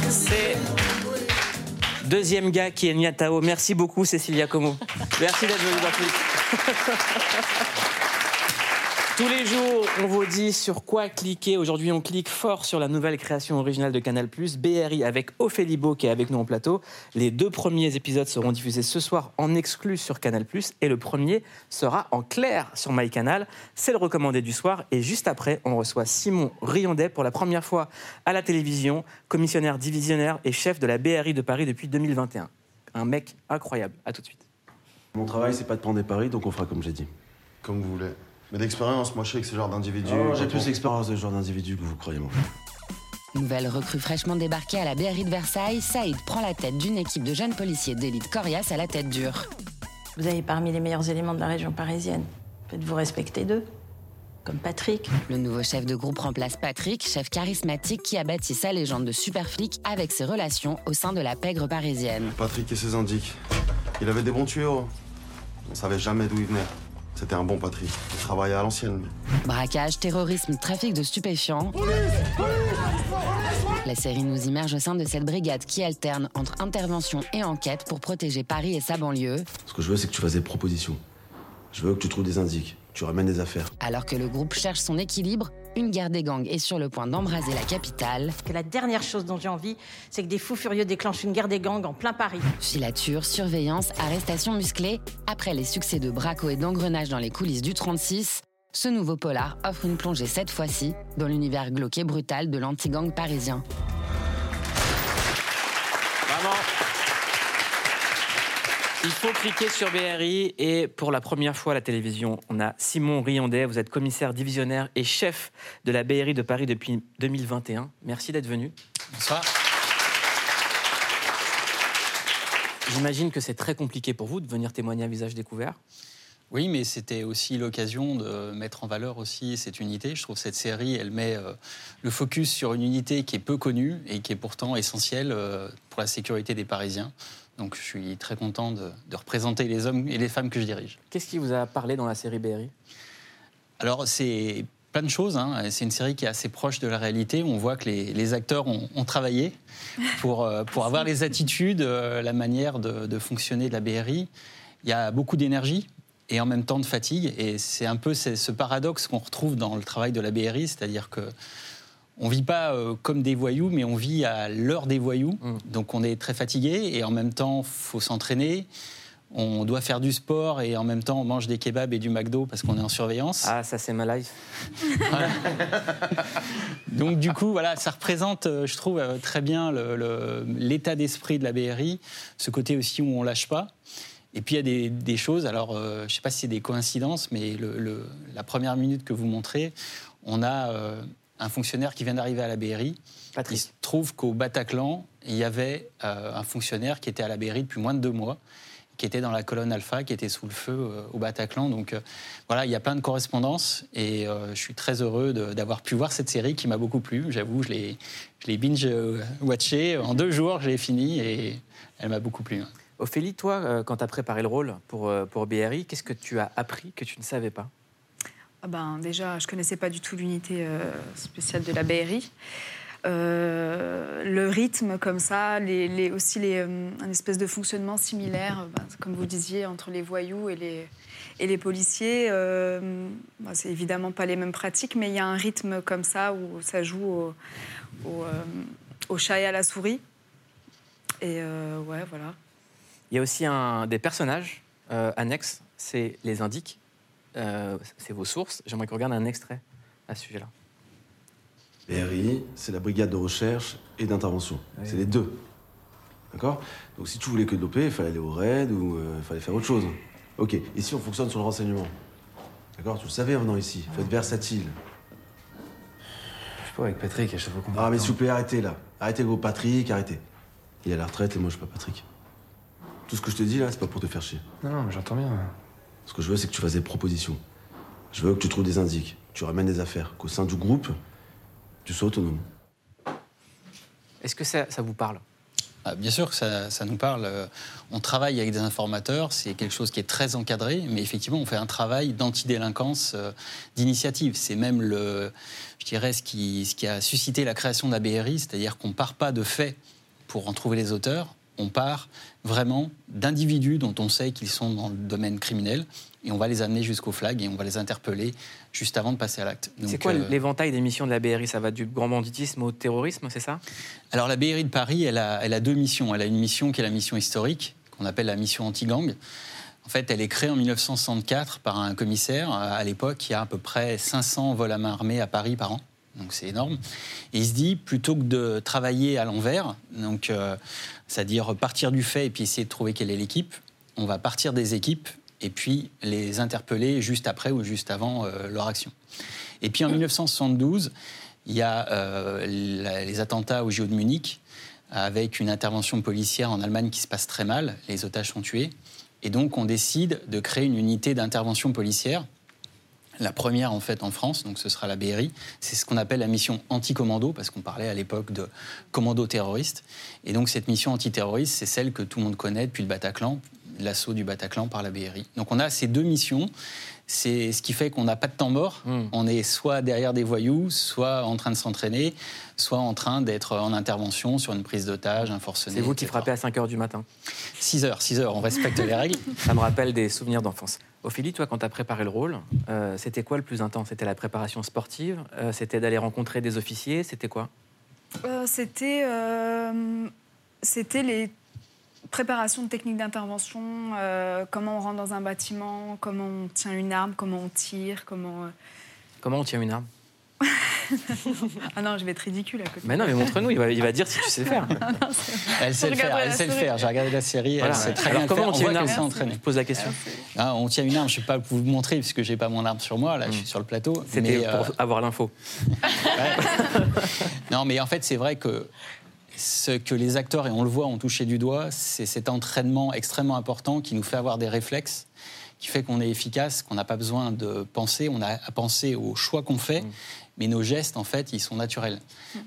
Speaker 1: C'est deuxième gars qui est Niatao. Merci beaucoup, Cécilia Como. Merci d'être venue dans. Tous les jours, on vous dit sur quoi cliquer. Aujourd'hui, on clique fort sur la nouvelle création originale de Canal+, BRI avec Ophélie Beau qui est avec nous en plateau. Les deux premiers épisodes seront diffusés ce soir en exclu sur Canal+, et le premier sera en clair sur MyCanal. C'est le recommandé du soir. Et juste après, on reçoit Simon Riondet pour la première fois à la télévision, commissionnaire divisionnaire et chef de la BRI de Paris depuis 2021. Un mec incroyable. À tout de suite.
Speaker 5: Mon travail, c'est pas de prendre des paris, donc on fera comme j'ai dit.
Speaker 14: Comme vous voulez. Mais d'expérience, moi je sais que ce genre d'individu.
Speaker 5: Oh, j'ai plus d'expérience de ce genre d'individu que vous croyez, mon frère.
Speaker 15: Nouvelle recrue fraîchement débarquée à la BRI de Versailles, Saïd prend la tête d'une équipe de jeunes policiers d'élite coriace à la tête dure.
Speaker 16: Vous avez parmi les meilleurs éléments de la région parisienne. Faites-vous respecter d'eux Comme Patrick.
Speaker 15: Le nouveau chef de groupe remplace Patrick, chef charismatique qui a bâti sa légende de super flic avec ses relations au sein de la pègre parisienne.
Speaker 14: Patrick et ses indiques. Il avait des bons tuyaux. On savait jamais d'où il venait. C'était un bon Patrick. Il travaillait à l'ancienne.
Speaker 15: Braquage, terrorisme, trafic de stupéfiants. La série nous immerge au sein de cette brigade qui alterne entre intervention et enquête pour protéger Paris et sa banlieue,
Speaker 5: Ce que je veux, c'est que tu fasses des propositions. Je veux que tu trouves des indices, tu ramènes des affaires.
Speaker 15: alors que le groupe cherche son équilibre. Une guerre des gangs est sur le point d'embraser la capitale.
Speaker 16: Que la dernière chose dont j'ai envie, c'est que des fous furieux déclenchent une guerre des gangs en plein Paris.
Speaker 15: Filature, surveillance, arrestation musclée. Après les succès de Braco et d'engrenage dans les coulisses du 36, ce nouveau polar offre une plongée cette fois-ci dans l'univers glauque et brutal de l'anti-gang parisien.
Speaker 1: Il faut cliquer sur BRI et pour la première fois à la télévision, on a Simon Riondet. Vous êtes commissaire divisionnaire et chef de la BRI de Paris depuis 2021. Merci d'être venu.
Speaker 17: Bonsoir.
Speaker 1: J'imagine que c'est très compliqué pour vous de venir témoigner à visage découvert.
Speaker 17: Oui, mais c'était aussi l'occasion de mettre en valeur aussi cette unité. Je trouve que cette série, elle met euh, le focus sur une unité qui est peu connue et qui est pourtant essentielle euh, pour la sécurité des Parisiens. Donc je suis très content de, de représenter les hommes et les femmes que je dirige.
Speaker 1: Qu'est-ce qui vous a parlé dans la série BRI
Speaker 17: Alors c'est plein de choses. hein. C'est une série qui est assez proche de la réalité. On voit que les, les acteurs ont, ont travaillé pour, euh, pour avoir les attitudes, euh, la manière de, de fonctionner de la BRI. Il y a beaucoup d'énergie et en même temps de fatigue. Et c'est un peu ce ce paradoxe qu'on retrouve dans le travail de la BRI, c'est-à-dire que on vit pas euh, comme des voyous, mais on vit à l'heure des voyous. Donc on est très fatigué et en même temps, faut s'entraîner. On doit faire du sport et en même temps, on mange des kebabs et du McDo parce qu'on est en surveillance.
Speaker 1: Ah, ça c'est ma life. [laughs]
Speaker 17: Donc du coup, voilà, ça représente, euh, je trouve, euh, très bien l'état d'esprit de la BRI, ce côté aussi où on lâche pas. Et puis il y a des, des choses, alors euh, je ne sais pas si c'est des coïncidences, mais le- le- la première minute que vous montrez, on a euh, un fonctionnaire qui vient d'arriver à la BRI. Il se trouve qu'au Bataclan, il y avait euh, un fonctionnaire qui était à la BRI depuis moins de deux mois, qui était dans la colonne Alpha, qui était sous le feu euh, au Bataclan. Donc euh, voilà, il y a plein de correspondances et je suis très heureux d'avoir pu voir cette série qui m'a beaucoup plu. J'avoue, je l'ai je l'ai binge-watché en deux jours, je l'ai fini et elle m'a beaucoup plu.
Speaker 1: Ophélie, toi, quand tu as préparé le rôle pour, pour BRI, qu'est-ce que tu as appris que tu ne savais pas?
Speaker 6: Ben, déjà, je connaissais pas du tout l'unité euh, spéciale de la BRI. Euh, le rythme comme ça, aussi les, euh, un espèce de fonctionnement similaire, ben, comme vous disiez, entre les voyous et les, policiers. euh, ben, c'est évidemment pas les mêmes pratiques, mais il y a un rythme comme ça où ça joue au, chat et à la souris. Et ouais, voilà.
Speaker 1: Il y a aussi un, des personnages annexes, c'est les indiques, euh, c'est vos sources. J'aimerais qu'on regarde un extrait à ce sujet-là.
Speaker 5: BRI, c'est la brigade de recherche et d'intervention. C'est les deux. D'accord? Donc si tu voulais que doper, il fallait aller au raid ou euh, il fallait faire autre chose. Ok, ici on fonctionne sur le renseignement. D'accord? Tu le savais en venant ici. Faut être versatile.
Speaker 18: Je sais pas, avec Patrick, à chaque fois qu'on
Speaker 5: Ah mais s'il vous plaît, arrêtez là. Arrêtez gros Patrick, arrêtez. Il est à la retraite et moi je suis pas Patrick. Tout ce que je te dis là, c'est pas pour te faire chier.
Speaker 18: Non, non, mais j'entends bien.
Speaker 5: Ce que je veux, c'est que tu fasses des propositions. Je veux que tu trouves des indices, que tu ramènes des affaires, qu'au sein du groupe, tu sois autonome.
Speaker 1: Est-ce que ça, ça vous parle?
Speaker 17: Ah, bien sûr que ça, ça nous parle. Euh, On travaille avec des informateurs, c'est quelque chose qui est très encadré, mais effectivement, on fait un travail d'antidélinquance, euh, d'initiative. C'est même le, je dirais, ce qui, ce qui a suscité la création de la BRI, c'est-à-dire qu'on part pas de faits pour en trouver les auteurs, on part vraiment d'individus dont on sait qu'ils sont dans le domaine criminel, et on va les amener jusqu'au flag et on va les interpeller juste avant de passer à l'acte.
Speaker 1: C'est quoi
Speaker 17: euh,
Speaker 1: l'éventail des missions de la BRI Ça va du grand banditisme au terrorisme, c'est ça?
Speaker 17: Alors la BRI de Paris, elle a, elle a deux missions. Elle a une mission qui est la mission historique, qu'on appelle la mission anti-gang. En fait, elle est créée en 1964 par un commissaire. À l'époque, il y a à peu près 500 vols à main armée à Paris par an. Donc c'est énorme. Et il se dit, plutôt que de travailler à l'envers, donc euh, c'est-à-dire partir du fait et puis essayer de trouver quelle est l'équipe, on va partir des équipes et puis les interpeller juste après ou juste avant euh, leur action. Et puis en 1972, il y a euh, les attentats au JO de Munich, avec une intervention policière en Allemagne qui se passe très mal. Les otages sont tués. Et donc, on décide de créer une unité d'intervention policière. La première, en fait, en France, donc ce sera la BRI. C'est ce qu'on appelle la mission anti-commando, parce qu'on parlait à l'époque de commando terroriste. Et donc, cette mission antiterroriste, c'est celle que tout le monde connaît depuis le Bataclan, l'assaut du Bataclan par la BRI. Donc, on a ces deux missions. C'est ce qui fait qu'on n'a pas de temps mort. On est soit derrière des voyous, soit en train de s'entraîner, soit en train d'être en intervention sur une prise d'otage, un forcené.
Speaker 1: C'est vous qui frappez à 5 h du matin
Speaker 17: 6 heures, 6 heures, on respecte les règles. [laughs]
Speaker 1: Ça me rappelle des souvenirs d'enfance. Ophélie, toi, quand tu as préparé le rôle, euh, c'était quoi le plus intense? C'était la préparation sportive Euh, C'était d'aller rencontrer des officiers C'était quoi?
Speaker 6: Euh, C'était euh, c'était les préparations de techniques d'intervention, euh, comment on rentre dans un bâtiment, comment on tient une arme, comment on tire, comment. euh,
Speaker 1: Comment on tient une arme? [laughs]
Speaker 6: Ah non, je vais être ridicule à côté.
Speaker 1: Mais non, mais montre-nous, il va, il va dire si tu sais faire. [laughs]
Speaker 17: Elle sait le faire, elle sait le faire. J'ai regardé la série,
Speaker 1: Voilà.
Speaker 17: elle sait très
Speaker 1: Alors,
Speaker 17: bien
Speaker 1: comment
Speaker 17: le
Speaker 1: on tient une arme? Je pose la question.
Speaker 17: Ah, on tient une arme, je ne vais pas vous le montrer puisque j'ai pas mon arme sur moi, là je suis sur le plateau.
Speaker 1: C'était
Speaker 17: mais,
Speaker 1: pour
Speaker 17: euh,
Speaker 1: avoir l'info. [laughs]
Speaker 17: Non, mais en fait, c'est vrai que ce que les acteurs, et on le voit, ont touché du doigt, c'est cet entraînement extrêmement important qui nous fait avoir des réflexes, qui fait qu'on est efficace, qu'on n'a pas besoin de penser, on a à penser aux choix qu'on fait, mais nos gestes, en fait, ils sont naturels.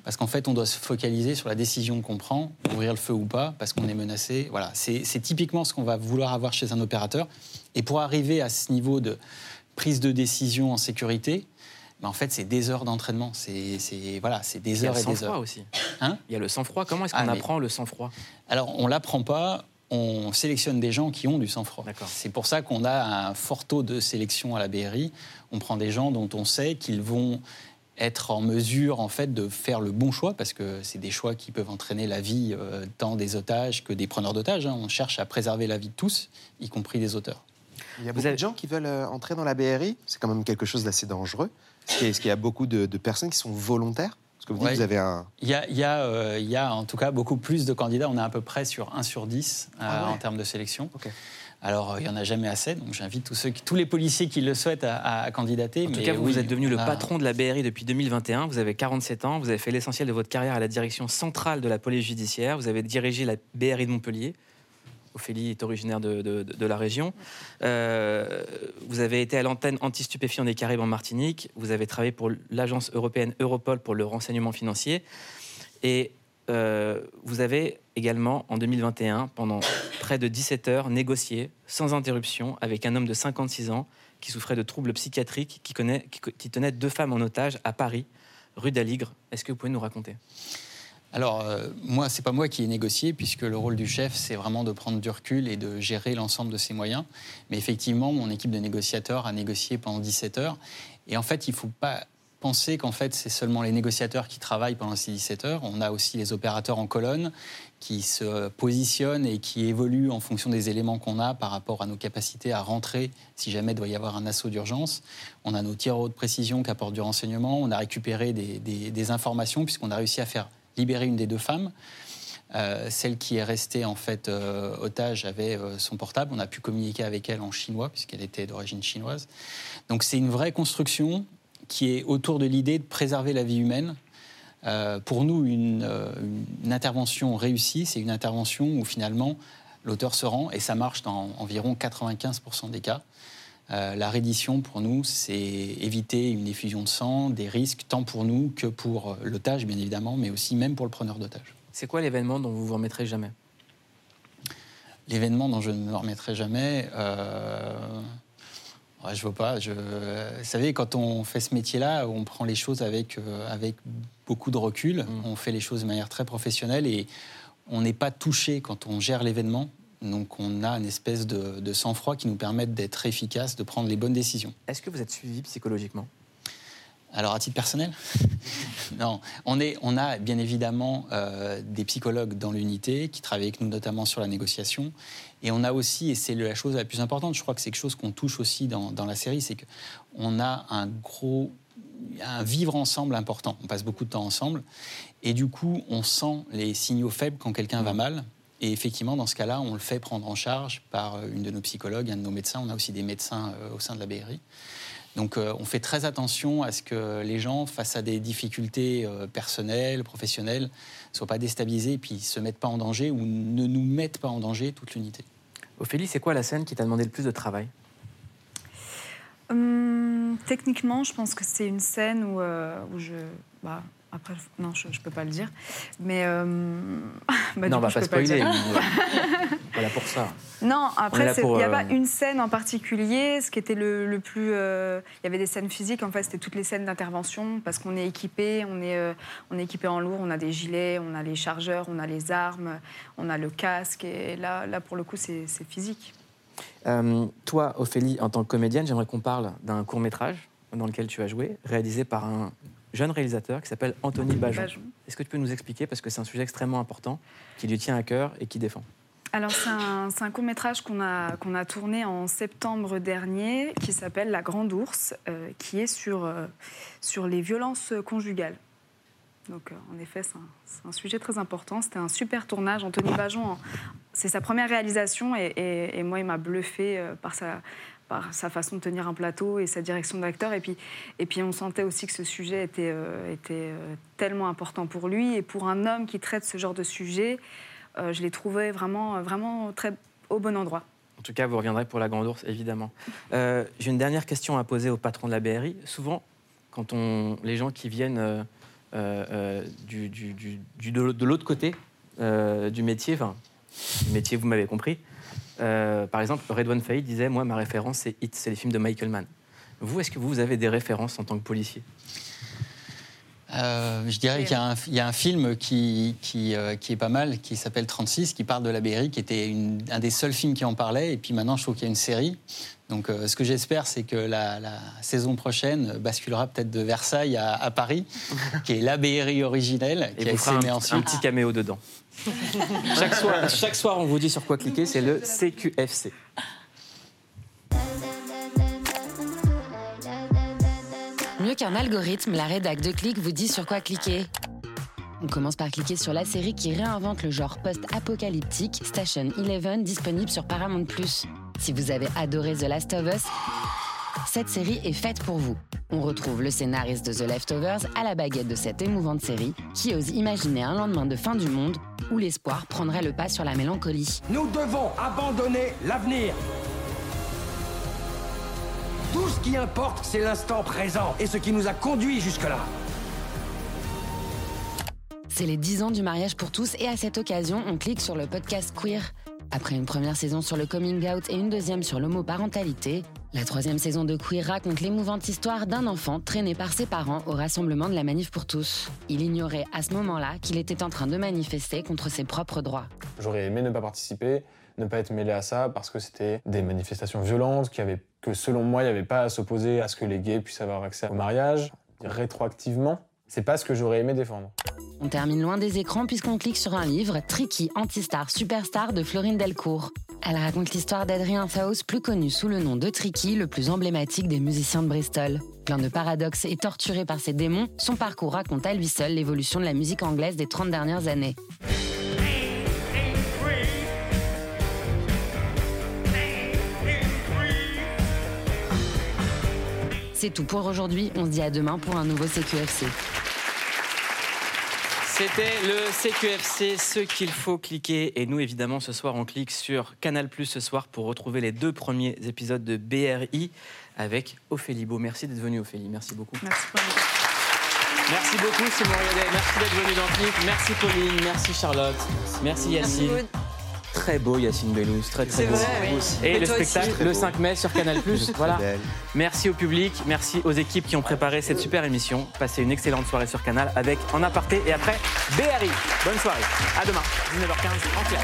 Speaker 17: Parce qu'en fait, on doit se focaliser sur la décision qu'on prend, ouvrir le feu ou pas, parce qu'on est menacé. Voilà, c'est typiquement ce qu'on va vouloir avoir chez un opérateur. Et pour arriver à ce niveau de prise de décision en sécurité, Mais en fait, c'est des heures d'entraînement. C'est voilà, c'est des heures
Speaker 1: le
Speaker 17: et des heures.
Speaker 1: aussi.
Speaker 17: Hein
Speaker 1: Il y a le sang-froid. Comment est-ce qu'on
Speaker 17: Ah, mais-
Speaker 1: apprend le sang-froid?
Speaker 17: Alors, on l'apprend pas. On sélectionne des gens qui ont du sang-froid. C'est pour ça qu'on a un fort taux de sélection à la BRI. On prend des gens dont on sait qu'ils vont être en mesure en fait de faire le bon choix parce que c'est des choix qui peuvent entraîner la vie euh, tant des otages que des preneurs d'otages. hein. On cherche à préserver la vie de tous, y compris des auteurs.
Speaker 3: Il y a beaucoup de gens qui veulent euh, entrer dans la BRI. C'est quand même quelque chose d'assez dangereux. Est-ce qu'il y a- est-ce qu'il y a beaucoup de, de personnes qui sont volontaires Parce que vous dites
Speaker 17: Ouais.
Speaker 3: que vous avez un.
Speaker 17: Il y, a, il y a, euh, il y a en tout cas beaucoup plus de candidats. On est à peu près sur 1 sur 10 euh,
Speaker 3: Ah ouais.
Speaker 17: en termes de sélection. Alors, euh, il n'y en a jamais assez, donc j'invite tous, ceux qui- tous les policiers qui le souhaitent à, à candidater.
Speaker 1: En tout
Speaker 17: mais
Speaker 1: cas, vous,
Speaker 17: oui,
Speaker 1: vous êtes devenu le
Speaker 17: on a-
Speaker 1: patron de la BRI depuis 2021. Vous avez 47 ans. Vous avez fait l'essentiel de votre carrière à la direction centrale de la police judiciaire. Vous avez dirigé la BRI de Montpellier. Ophélie est originaire de, la région. Euh, vous avez été à l'antenne anti-stupéfiants des Caraïbes en Martinique. Vous avez travaillé pour l'agence européenne Europol pour le renseignement financier. Et euh, vous avez également, en 2021, pendant près de 17 heures, négocié sans interruption avec un homme de 56 ans qui souffrait de troubles psychiatriques, qui tenait deux femmes en otage à Paris, rue d'Aligre. Est-ce que vous pouvez nous raconter?
Speaker 17: Alors, euh, moi, c'est pas moi qui ai négocié, puisque le rôle du chef, c'est vraiment de prendre du recul et de gérer l'ensemble de ses moyens. Mais effectivement, mon équipe de négociateurs a négocié pendant 17 heures. Et en fait, il ne faut pas penser qu'en fait, c'est seulement les négociateurs qui travaillent pendant ces 17 heures. On a aussi les opérateurs en colonne qui se positionnent et qui évoluent en fonction des éléments qu'on a par rapport à nos capacités à rentrer si jamais il doit y avoir un assaut d'urgence. On a nos tirs haute précision qui apportent du renseignement. On a récupéré des informations puisqu'on a réussi à faire libérer une des deux femmes. Euh, celle qui est restée en fait euh, otage avait euh, son portable. On a pu communiquer avec elle en chinois puisqu'elle était d'origine chinoise. Donc c'est une vraie construction qui est autour de l'idée de préserver la vie humaine. Pour nous, une intervention réussie, c'est une intervention où finalement l'auteur se rend et ça marche dans environ 95% des cas. Euh, la reddition, pour nous, c'est éviter une effusion de sang, des risques tant pour nous que pour euh, l'otage, bien évidemment, mais aussi même pour le preneur d'otage.
Speaker 1: C'est quoi l'événement dont vous vous remettrez jamais?
Speaker 17: L'événement dont je ne me remettrai jamais, euh... ouais, je vois pas. Je... Vous savez, quand on fait ce métier-là, on prend les choses avec, euh, avec beaucoup de recul. On fait les choses de manière très professionnelle et on n'est pas touché quand on gère l'événement. Donc on a une espèce de, de sang-froid qui nous permet d'être efficace, de prendre les bonnes décisions.
Speaker 1: Est-ce que vous êtes suivi psychologiquement?
Speaker 17: Alors, à titre personnel? [laughs] Non. On, est, on a bien évidemment euh, des psychologues dans l'unité qui travaillent avec nous, notamment sur la négociation. Et on a aussi, et c'est la chose la plus importante, je crois que c'est quelque chose qu'on touche aussi dans, dans la série, c'est qu'on a un gros un vivre ensemble important. On passe beaucoup de temps ensemble. Et du coup, on sent les signaux faibles quand quelqu'un va mal. Et effectivement, dans ce cas-là, on le fait prendre en charge par euh, une de nos psychologues, un de nos médecins. On a aussi des médecins euh, au sein de la BRI. Donc euh, on fait très attention à ce que les gens, face à des difficultés euh, personnelles, professionnelles, ne soient pas déstabilisés et puis se mettent pas en danger ou ne nous mettent pas en danger toute l'unité.
Speaker 1: Ophélie, c'est quoi la scène qui t'a demandé le plus de travail?
Speaker 6: Hum, techniquement, je pense que c'est une scène où, euh, où je. Bah, après, non, je ne peux pas le dire. Mais. euh, [laughs] bah,
Speaker 1: Non, on va
Speaker 6: je
Speaker 1: pas spoiler. voilà [laughs] pour ça.
Speaker 6: Non, après, il n'y a
Speaker 1: euh,
Speaker 6: pas une scène en particulier. Ce qui était le, le plus. euh, Il y avait des scènes physiques, en fait, c'était toutes les scènes d'intervention, parce qu'on est équipé, on est, euh, on est équipé en lourd, on a des gilets, on a les chargeurs, on a les armes, on a le casque, et là, là pour le coup, c'est c'est physique.
Speaker 1: Euh, toi, Ophélie, en tant que comédienne, j'aimerais qu'on parle d'un court métrage dans lequel tu as joué, réalisé par un jeune réalisateur qui s'appelle Anthony Bajon.
Speaker 6: Bajon.
Speaker 1: Est-ce que tu peux nous expliquer, parce que c'est un sujet extrêmement important, qui lui tient à cœur et qui défend
Speaker 6: Alors, c'est un, c'est un court-métrage qu'on a, qu'on a tourné en septembre dernier qui s'appelle La Grande Ours, euh, qui est sur, euh, sur les violences conjugales. Donc, euh, en effet, c'est un, sujet très important. C'était un super tournage. Anthony Bajon, c'est sa première réalisation et, moi, il m'a bluffé euh, par sa, par sa façon de tenir un plateau et sa direction d'acteur. Et puis, et puis, on sentait aussi que ce sujet était, euh, était tellement important pour lui. Et pour un homme qui traite ce genre de sujet, je l'ai trouvé vraiment, vraiment très au bon endroit.
Speaker 1: En tout cas, vous reviendrez pour la Grande Ourse, évidemment. J'ai une dernière question à poser au patron de la BRI. Souvent, quand on, les gens qui viennent du, du- du- du- de l'autre- côté euh, du métier, du métier, vous m'avez compris, euh, par exemple, Redouane Faïd disait Moi, ma référence, c'est Hit, c'est les films de Michael Mann. Vous, est-ce que vous avez des références en tant que policier?
Speaker 17: Euh, je dirais qu'il y, a un- il y a un film qui, qui, euh, qui est pas mal, qui s'appelle 36, qui parle de la BRI, qui était une- un des seuls films qui en parlait. Et puis maintenant, je trouve qu'il y a une série. Donc, euh, ce que j'espère, c'est que la, la saison prochaine basculera peut-être de Versailles à, à Paris, [laughs] qui est la BRI originelle,
Speaker 1: Et
Speaker 17: qui a
Speaker 1: vous
Speaker 17: été
Speaker 1: fera un, petit caméo dedans. chaque, soir, chaque soir, on vous dit sur quoi cliquer, c'est le CQFC.
Speaker 15: Mieux qu'un algorithme, la rédac de clic vous dit sur quoi cliquer. On commence par cliquer sur la série qui réinvente le genre post-apocalyptique Station Eleven disponible sur Paramount+. Si vous avez adoré The Last of Us, cette série est faite pour vous. On retrouve le scénariste de The Leftovers à la baguette de cette émouvante série qui ose imaginer un lendemain de fin du monde où l'espoir prendrait le pas sur la mélancolie.
Speaker 19: Nous devons abandonner l'avenir. Tout ce qui importe, c'est l'instant présent et ce qui nous a conduits jusque-là.
Speaker 15: C'est les 10 ans du mariage pour tous et à cette occasion, on clique sur le podcast Queer. Après une première saison sur le coming out et une deuxième sur l'homoparentalité, la troisième saison de Queer raconte l'émouvante histoire d'un enfant traîné par ses parents au rassemblement de la Manif pour tous. Il ignorait à ce moment-là qu'il était en train de manifester contre ses propres droits.
Speaker 20: J'aurais aimé ne pas participer, ne pas être mêlé à ça, parce que c'était des manifestations violentes, que selon moi, il n'y avait pas à s'opposer à ce que les gays puissent avoir accès au mariage, rétroactivement. C'est pas ce que j'aurais aimé défendre.
Speaker 15: On termine loin des écrans puisqu'on clique sur un livre, Tricky, Antistar, Superstar de Florine Delcourt. Elle raconte l'histoire d'Adrien Faust, plus connu sous le nom de Tricky, le plus emblématique des musiciens de Bristol. Plein de paradoxes et torturé par ses démons, son parcours raconte à lui seul l'évolution de la musique anglaise des 30 dernières années. C'est tout pour aujourd'hui, on se dit à demain pour un nouveau CQFC.
Speaker 1: C'était le CQFC, ce qu'il faut cliquer. Et nous, évidemment, ce soir, on clique sur Canal Plus ce soir pour retrouver les deux premiers épisodes de BRI avec Ophélie Beau. Merci d'être venue, Ophélie. Merci beaucoup.
Speaker 6: Merci
Speaker 1: Merci beaucoup, Simon Riodet. Merci d'être venu dans Click. Merci, Pauline. Merci, Charlotte. Merci, Yacine.
Speaker 2: Maud.
Speaker 1: Très beau, Yacine Bellous. Très, très
Speaker 2: C'est
Speaker 1: beau.
Speaker 2: vrai, oui.
Speaker 1: Et le
Speaker 2: aussi.
Speaker 1: spectacle, le
Speaker 2: beau.
Speaker 1: 5 mai sur Canal voilà. Merci au public. Merci aux équipes qui ont préparé cette super émission. Passez une excellente soirée sur Canal avec En aparté et après BRI. Bonne soirée. À demain, 19h15 en clair.